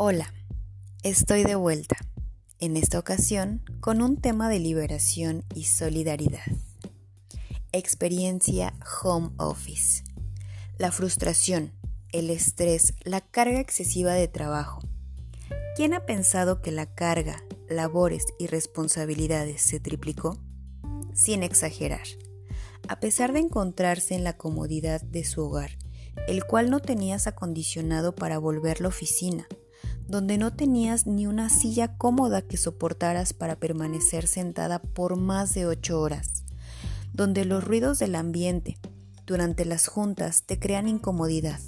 Hola, estoy de vuelta, en esta ocasión con un tema de liberación y solidaridad. Experiencia Home Office. La frustración, el estrés, la carga excesiva de trabajo. ¿Quién ha pensado que la carga, labores y responsabilidades se triplicó? Sin exagerar. A pesar de encontrarse en la comodidad de su hogar, el cual no tenías acondicionado para volver la oficina, donde no tenías ni una silla cómoda que soportaras para permanecer sentada por más de ocho horas, donde los ruidos del ambiente durante las juntas te crean incomodidad,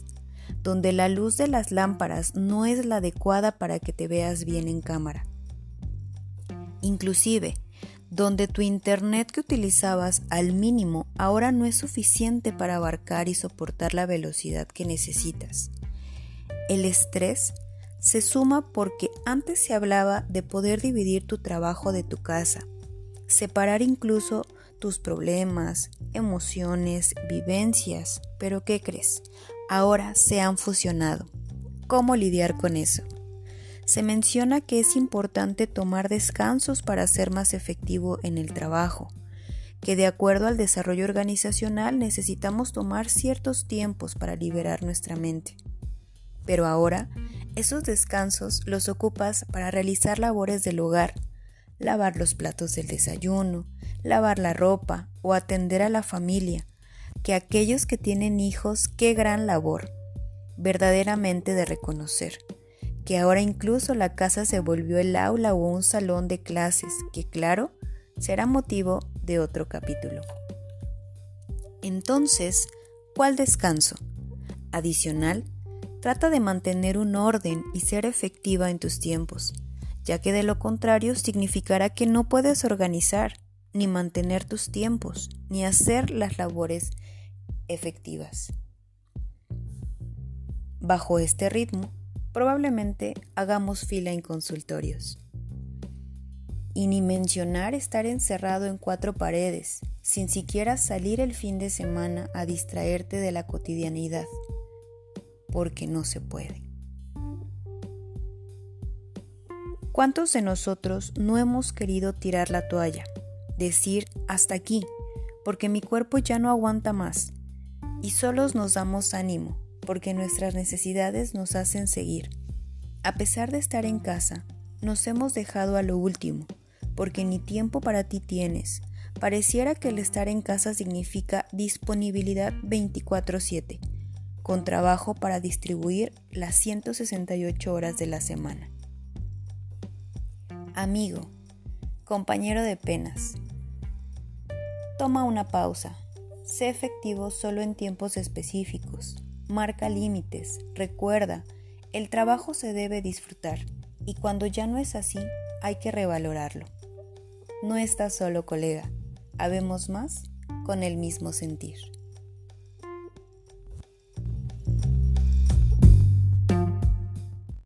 donde la luz de las lámparas no es la adecuada para que te veas bien en cámara. Inclusive, donde tu internet que utilizabas al mínimo ahora no es suficiente para abarcar y soportar la velocidad que necesitas. El estrés se suma porque antes se hablaba de poder dividir tu trabajo de tu casa, separar incluso tus problemas, emociones, vivencias, pero ¿qué crees? Ahora se han fusionado. ¿Cómo lidiar con eso? Se menciona que es importante tomar descansos para ser más efectivo en el trabajo, que de acuerdo al desarrollo organizacional necesitamos tomar ciertos tiempos para liberar nuestra mente. Pero ahora esos descansos los ocupas para realizar labores del hogar, lavar los platos del desayuno, lavar la ropa o atender a la familia, que aquellos que tienen hijos, qué gran labor, verdaderamente de reconocer, que ahora incluso la casa se volvió el aula o un salón de clases, que claro, será motivo de otro capítulo. Entonces, ¿cuál descanso? Adicional, Trata de mantener un orden y ser efectiva en tus tiempos, ya que de lo contrario significará que no puedes organizar, ni mantener tus tiempos, ni hacer las labores efectivas. Bajo este ritmo, probablemente hagamos fila en consultorios. Y ni mencionar estar encerrado en cuatro paredes, sin siquiera salir el fin de semana a distraerte de la cotidianidad porque no se puede. ¿Cuántos de nosotros no hemos querido tirar la toalla? Decir hasta aquí, porque mi cuerpo ya no aguanta más. Y solos nos damos ánimo, porque nuestras necesidades nos hacen seguir. A pesar de estar en casa, nos hemos dejado a lo último, porque ni tiempo para ti tienes. Pareciera que el estar en casa significa disponibilidad 24/7 con trabajo para distribuir las 168 horas de la semana. Amigo, compañero de penas, toma una pausa, sé efectivo solo en tiempos específicos, marca límites, recuerda, el trabajo se debe disfrutar y cuando ya no es así, hay que revalorarlo. No estás solo, colega, habemos más con el mismo sentir.